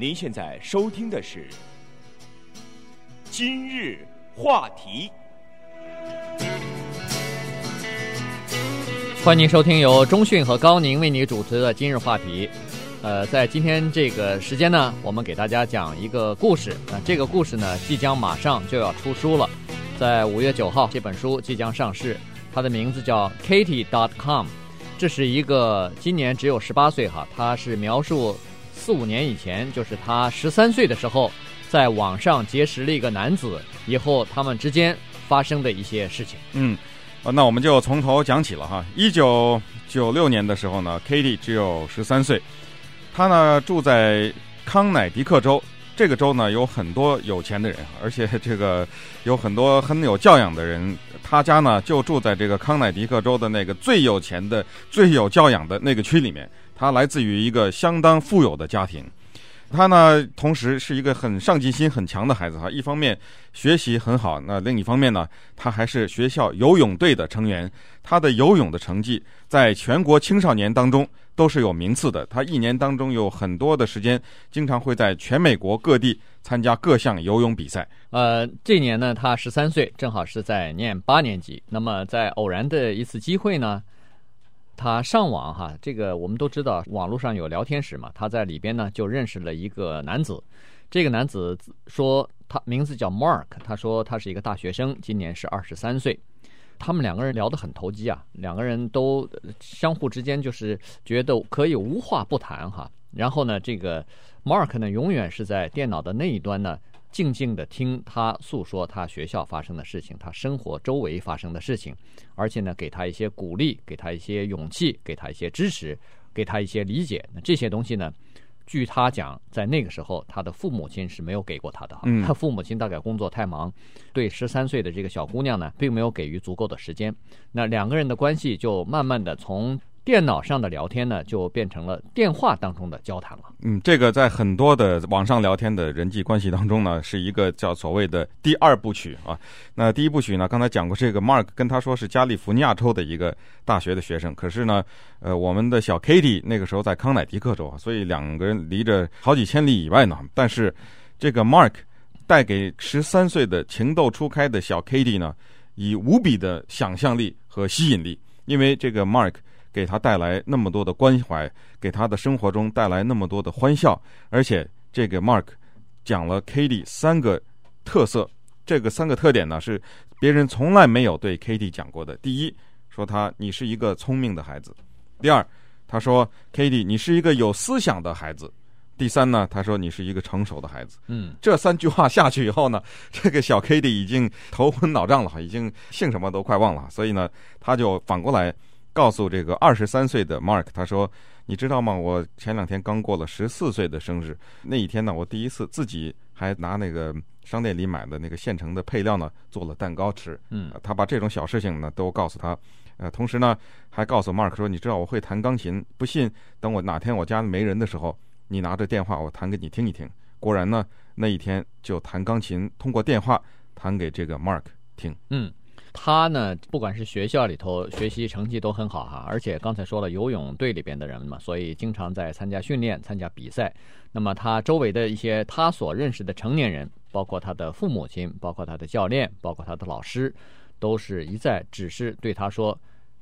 您现在收听的是《今日话题》。欢迎收听由中讯和高宁为你主持的《今日话题》。呃，在今天这个时间呢，我们给大家讲一个故事。那这个故事呢，即将马上就要出书了，在五月九号，这本书即将上市。它的名字叫 Katie.com，这是一个今年只有十八岁哈，他是描述。四五年以前，就是他十三岁的时候，在网上结识了一个男子，以后他们之间发生的一些事情。嗯，那我们就从头讲起了哈。一九九六年的时候呢，Katie 只有十三岁，他呢住在康乃狄克州，这个州呢有很多有钱的人，而且这个有很多很有教养的人。他家呢就住在这个康乃狄克州的那个最有钱的、最有教养的那个区里面。他来自于一个相当富有的家庭，他呢，同时是一个很上进心很强的孩子哈。一方面学习很好，那另一方面呢，他还是学校游泳队的成员。他的游泳的成绩在全国青少年当中都是有名次的。他一年当中有很多的时间，经常会在全美国各地参加各项游泳比赛。呃，这年呢，他十三岁，正好是在念八年级。那么在偶然的一次机会呢。他上网哈，这个我们都知道，网络上有聊天室嘛。他在里边呢就认识了一个男子，这个男子说他名字叫 Mark，他说他是一个大学生，今年是二十三岁。他们两个人聊得很投机啊，两个人都相互之间就是觉得可以无话不谈哈。然后呢，这个 Mark 呢永远是在电脑的那一端呢。静静的听他诉说他学校发生的事情，他生活周围发生的事情，而且呢，给他一些鼓励，给他一些勇气，给他一些支持，给他一些理解。那这些东西呢，据他讲，在那个时候，他的父母亲是没有给过他的。嗯，他父母亲大概工作太忙，对十三岁的这个小姑娘呢，并没有给予足够的时间。那两个人的关系就慢慢的从。电脑上的聊天呢，就变成了电话当中的交谈了。嗯，这个在很多的网上聊天的人际关系当中呢，是一个叫所谓的第二部曲啊。那第一部曲呢，刚才讲过，这个 Mark 跟他说是加利福尼亚州的一个大学的学生，可是呢，呃，我们的小 Katie 那个时候在康乃狄克州啊，所以两个人离着好几千里以外呢。但是这个 Mark 带给十三岁的情窦初开的小 Katie 呢，以无比的想象力和吸引力，因为这个 Mark。给他带来那么多的关怀，给他的生活中带来那么多的欢笑，而且这个 Mark 讲了 Katie 三个特色，这个三个特点呢是别人从来没有对 Katie 讲过的。第一，说他你是一个聪明的孩子；第二，他说 Katie 你是一个有思想的孩子；第三呢，他说你是一个成熟的孩子。嗯，这三句话下去以后呢，这个小 Katie 已经头昏脑胀了，已经姓什么都快忘了，所以呢，他就反过来。告诉这个二十三岁的 Mark，他说：“你知道吗？我前两天刚过了十四岁的生日。那一天呢，我第一次自己还拿那个商店里买的那个现成的配料呢，做了蛋糕吃。嗯，他把这种小事情呢都告诉他。呃，同时呢，还告诉 Mark 说：你知道我会弹钢琴，不信等我哪天我家没人的时候，你拿着电话我弹给你听一听。果然呢，那一天就弹钢琴，通过电话弹给这个 Mark 听。嗯。”他呢，不管是学校里头学习成绩都很好哈，而且刚才说了游泳队里边的人嘛，所以经常在参加训练、参加比赛。那么他周围的一些他所认识的成年人，包括他的父母亲，包括他的教练，包括他的老师，都是一再只是对他说：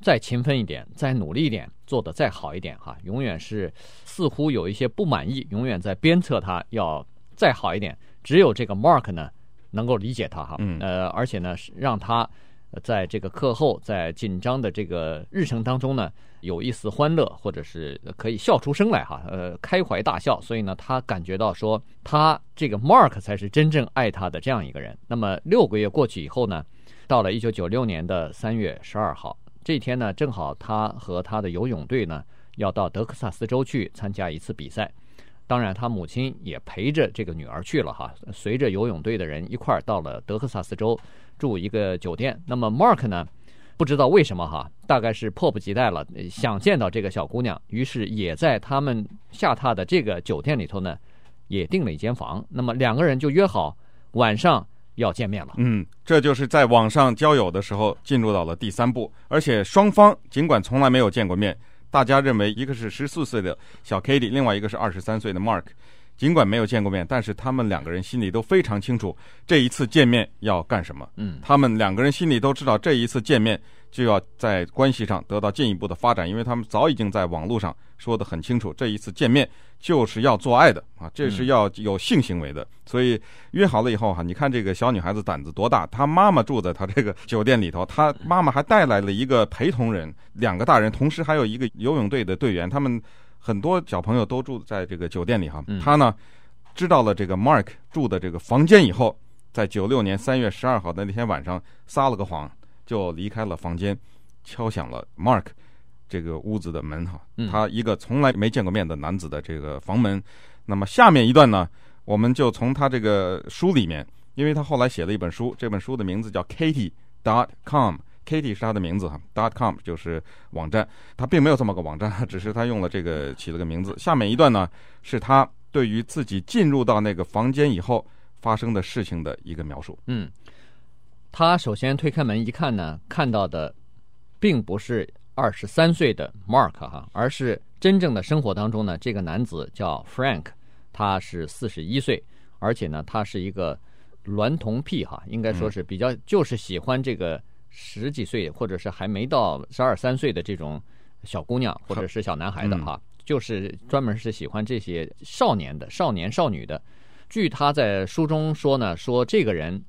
再勤奋一点，再努力一点，做得再好一点哈。永远是似乎有一些不满意，永远在鞭策他要再好一点。只有这个 Mark 呢，能够理解他哈，嗯，呃，而且呢，让他。在这个课后，在紧张的这个日程当中呢，有一丝欢乐，或者是可以笑出声来哈，呃，开怀大笑。所以呢，他感觉到说，他这个 Mark 才是真正爱他的这样一个人。那么六个月过去以后呢，到了一九九六年的三月十二号这天呢，正好他和他的游泳队呢要到德克萨斯州去参加一次比赛。当然，他母亲也陪着这个女儿去了哈，随着游泳队的人一块儿到了德克萨斯州。住一个酒店，那么 Mark 呢？不知道为什么哈，大概是迫不及待了，想见到这个小姑娘，于是也在他们下榻的这个酒店里头呢，也订了一间房。那么两个人就约好晚上要见面了。嗯，这就是在网上交友的时候进入到了第三步，而且双方尽管从来没有见过面，大家认为一个是十四岁的小 Katie，另外一个是二十三岁的 Mark。尽管没有见过面，但是他们两个人心里都非常清楚这一次见面要干什么。嗯，他们两个人心里都知道这一次见面就要在关系上得到进一步的发展，因为他们早已经在网络上说得很清楚，这一次见面就是要做爱的啊，这是要有性行为的。所以约好了以后哈，你看这个小女孩子胆子多大，她妈妈住在她这个酒店里头，她妈妈还带来了一个陪同人，两个大人，同时还有一个游泳队的队员，他们。很多小朋友都住在这个酒店里哈，他呢知道了这个 Mark 住的这个房间以后，在九六年三月十二号的那天晚上撒了个谎，就离开了房间，敲响了 Mark 这个屋子的门哈，他一个从来没见过面的男子的这个房门。那么下面一段呢，我们就从他这个书里面，因为他后来写了一本书，这本书的名字叫 Katie dot com。Katie 是他的名字哈，dot com 就是网站，他并没有这么个网站，只是他用了这个起了个名字。下面一段呢，是他对于自己进入到那个房间以后发生的事情的一个描述。嗯，他首先推开门一看呢，看到的并不是二十三岁的 Mark 哈，而是真正的生活当中呢，这个男子叫 Frank，他是四十一岁，而且呢，他是一个娈童癖哈，应该说是比较就是喜欢这个。十几岁或者是还没到十二三岁的这种小姑娘或者是小男孩的哈，就是专门是喜欢这些少年的少年少女的。据他在书中说呢，说这个人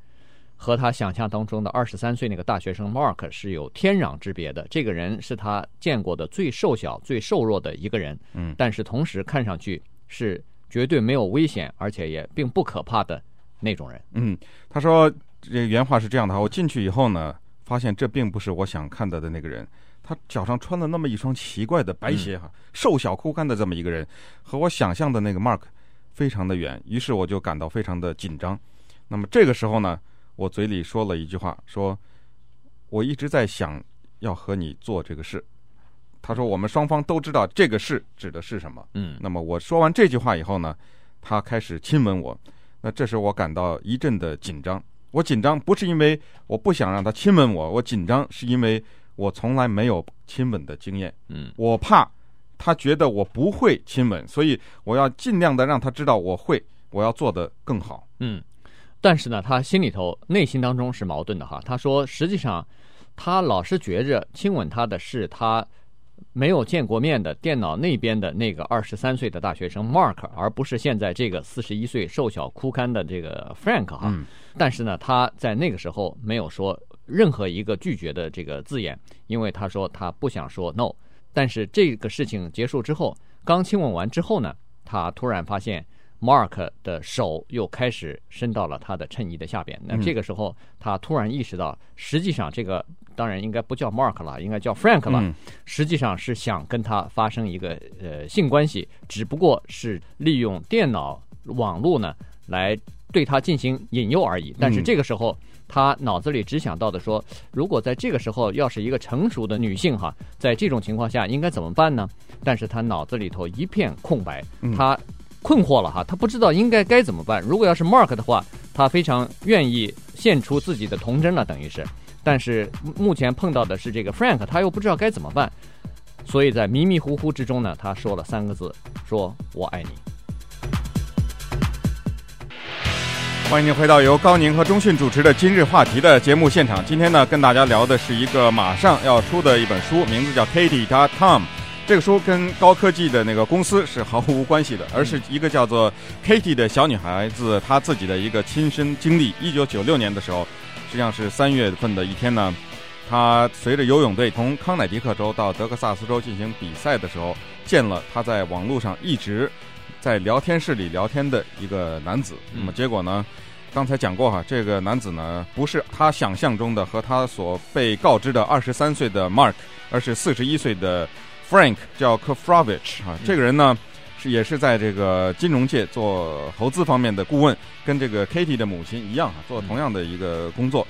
和他想象当中的二十三岁那个大学生 Mark 是有天壤之别的。这个人是他见过的最瘦小、最瘦弱的一个人，嗯，但是同时看上去是绝对没有危险，而且也并不可怕的那种人。嗯，他说这原话是这样的：我进去以后呢。发现这并不是我想看到的那个人，他脚上穿了那么一双奇怪的白鞋，哈，瘦小枯干的这么一个人，和我想象的那个 Mark 非常的远，于是我就感到非常的紧张。那么这个时候呢，我嘴里说了一句话，说我一直在想要和你做这个事。他说我们双方都知道这个事指的是什么。嗯，那么我说完这句话以后呢，他开始亲吻我，那这时我感到一阵的紧张。我紧张不是因为我不想让他亲吻我，我紧张是因为我从来没有亲吻的经验。嗯，我怕他觉得我不会亲吻，所以我要尽量的让他知道我会，我要做的更好。嗯，但是呢，他心里头内心当中是矛盾的哈。他说，实际上他老是觉着亲吻他的是他。没有见过面的电脑那边的那个二十三岁的大学生 Mark，而不是现在这个四十一岁瘦小枯干的这个 Frank 哈。嗯。但是呢，他在那个时候没有说任何一个拒绝的这个字眼，因为他说他不想说 no。但是这个事情结束之后，刚亲吻完之后呢，他突然发现 Mark 的手又开始伸到了他的衬衣的下边。那这个时候，他突然意识到，实际上这个。当然应该不叫 Mark 了，应该叫 Frank 了。嗯、实际上是想跟他发生一个呃性关系，只不过是利用电脑网络呢来对他进行引诱而已。但是这个时候，他脑子里只想到的说，如果在这个时候要是一个成熟的女性哈，在这种情况下应该怎么办呢？但是他脑子里头一片空白，他困惑了哈，他不知道应该该怎么办。如果要是 Mark 的话，他非常愿意献出自己的童真了，等于是。但是目前碰到的是这个 Frank，他又不知道该怎么办，所以在迷迷糊糊之中呢，他说了三个字：“说我爱你。”欢迎您回到由高宁和钟迅主持的今日话题的节目现场。今天呢，跟大家聊的是一个马上要出的一本书，名字叫 Katie.com。这个书跟高科技的那个公司是毫无关系的，而是一个叫做 Katie 的小女孩子她自己的一个亲身经历。一九九六年的时候。实际上是三月份的一天呢，她随着游泳队从康乃狄克州到德克萨斯州进行比赛的时候，见了她在网络上一直在聊天室里聊天的一个男子。那么结果呢，刚才讲过哈，这个男子呢不是他想象中的和他所被告知的二十三岁的 Mark，而是四十一岁的 Frank，叫 Kofrovich 啊，这个人呢。是也是在这个金融界做投资方面的顾问，跟这个 Katie 的母亲一样啊，做同样的一个工作。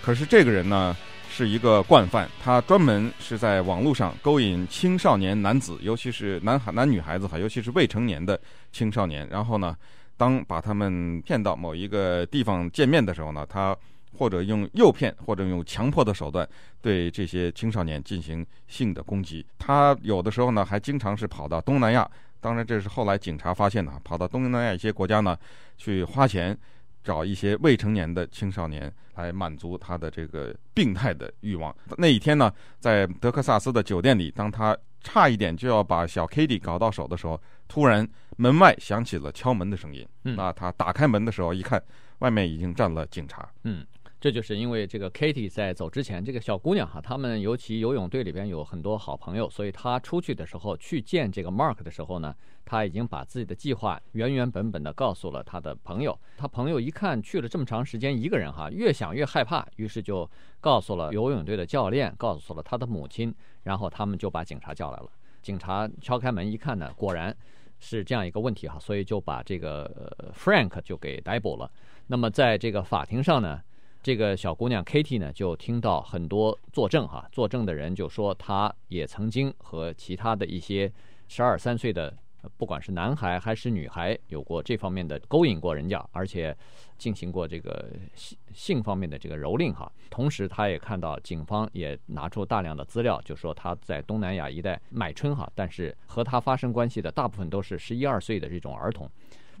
可是这个人呢是一个惯犯，他专门是在网络上勾引青少年男子，尤其是男孩、男女孩子哈，尤其是未成年的青少年。然后呢，当把他们骗到某一个地方见面的时候呢，他或者用诱骗，或者用强迫的手段对这些青少年进行性的攻击。他有的时候呢还经常是跑到东南亚。当然，这是后来警察发现的，跑到东南亚一些国家呢，去花钱找一些未成年的青少年来满足他的这个病态的欲望。那一天呢，在德克萨斯的酒店里，当他差一点就要把小 Katie 搞到手的时候，突然门外响起了敲门的声音。那他打开门的时候，一看，外面已经站了警察。嗯。这就是因为这个 Katie 在走之前，这个小姑娘哈，他们尤其游泳队里边有很多好朋友，所以她出去的时候去见这个 Mark 的时候呢，她已经把自己的计划原原本本的告诉了她的朋友。她朋友一看去了这么长时间一个人哈，越想越害怕，于是就告诉了游泳队的教练，告诉了他的母亲，然后他们就把警察叫来了。警察敲开门一看呢，果然是这样一个问题哈，所以就把这个 Frank 就给逮捕了。那么在这个法庭上呢，这个小姑娘 Katie 呢，就听到很多作证哈，作证的人就说，她也曾经和其他的一些十二三岁的，不管是男孩还是女孩，有过这方面的勾引过人家，而且进行过这个性性方面的这个蹂躏哈。同时，她也看到警方也拿出大量的资料，就说她在东南亚一带买春哈，但是和她发生关系的大部分都是十一二岁的这种儿童。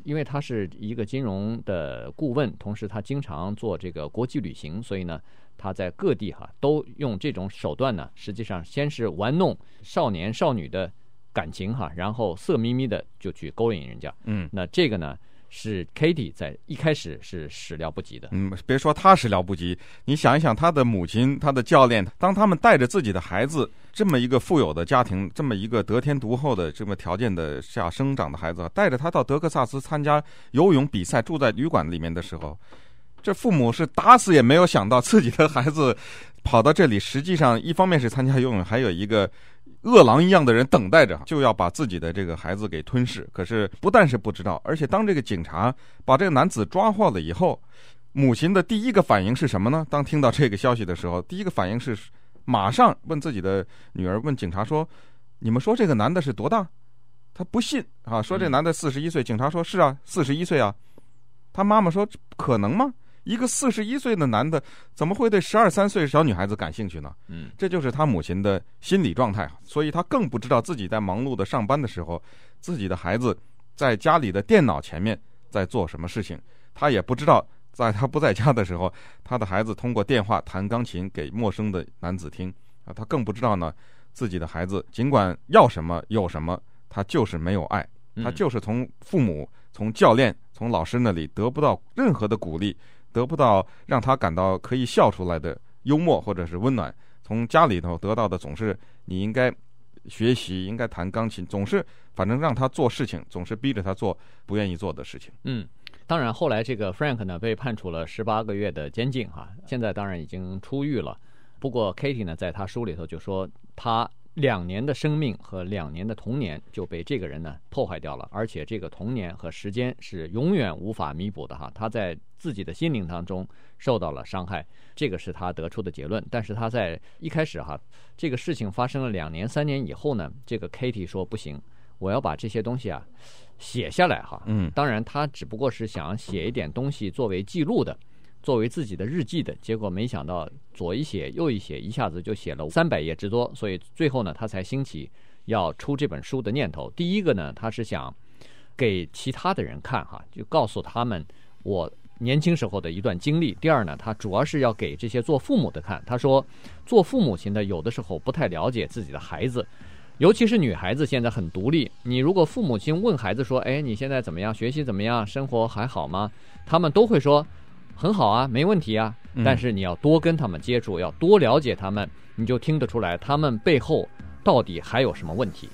因为他是一个金融的顾问，同时他经常做这个国际旅行，所以呢，他在各地哈都用这种手段呢，实际上先是玩弄少年少女的感情哈，然后色眯眯的就去勾引人家。嗯，那这个呢？是 Katie 在一开始是始料不及的。嗯，别说他始料不及，你想一想，他的母亲、他的教练，当他们带着自己的孩子，这么一个富有的家庭，这么一个得天独厚的这么条件的下生长的孩子，带着他到德克萨斯参加游泳比赛，住在旅馆里面的时候，这父母是打死也没有想到自己的孩子跑到这里，实际上一方面是参加游泳，还有一个。饿狼一样的人等待着，就要把自己的这个孩子给吞噬。可是不但是不知道，而且当这个警察把这个男子抓获了以后，母亲的第一个反应是什么呢？当听到这个消息的时候，第一个反应是马上问自己的女儿，问警察说：“你们说这个男的是多大？”他不信啊，说这男的四十一岁。警察说：“是啊，四十一岁啊。”他妈妈说：“可能吗？”一个四十一岁的男的怎么会对十二三岁小女孩子感兴趣呢？嗯，这就是他母亲的心理状态，所以他更不知道自己在忙碌的上班的时候，自己的孩子在家里的电脑前面在做什么事情。他也不知道，在他不在家的时候，他的孩子通过电话弹钢琴给陌生的男子听啊。他更不知道呢，自己的孩子尽管要什么有什么，他就是没有爱，他就是从父母、从教练、从老师那里得不到任何的鼓励。得不到让他感到可以笑出来的幽默或者是温暖，从家里头得到的总是你应该学习，应该弹钢琴，总是反正让他做事情，总是逼着他做不愿意做的事情。嗯，当然后来这个 Frank 呢被判处了十八个月的监禁哈，现在当然已经出狱了。不过 Katie 呢在他书里头就说他。两年的生命和两年的童年就被这个人呢破坏掉了，而且这个童年和时间是永远无法弥补的哈。他在自己的心灵当中受到了伤害，这个是他得出的结论。但是他在一开始哈，这个事情发生了两年三年以后呢，这个 Katie 说不行，我要把这些东西啊写下来哈。嗯，当然他只不过是想写一点东西作为记录的。作为自己的日记的结果，没想到左一写右一写，一下子就写了三百页之多。所以最后呢，他才兴起要出这本书的念头。第一个呢，他是想给其他的人看哈，就告诉他们我年轻时候的一段经历。第二呢，他主要是要给这些做父母的看。他说，做父母亲的有的时候不太了解自己的孩子，尤其是女孩子现在很独立。你如果父母亲问孩子说：“哎，你现在怎么样？学习怎么样？生活还好吗？”他们都会说。很好啊，没问题啊。但是你要多跟他们接触，要多了解他们，你就听得出来他们背后到底还有什么问题。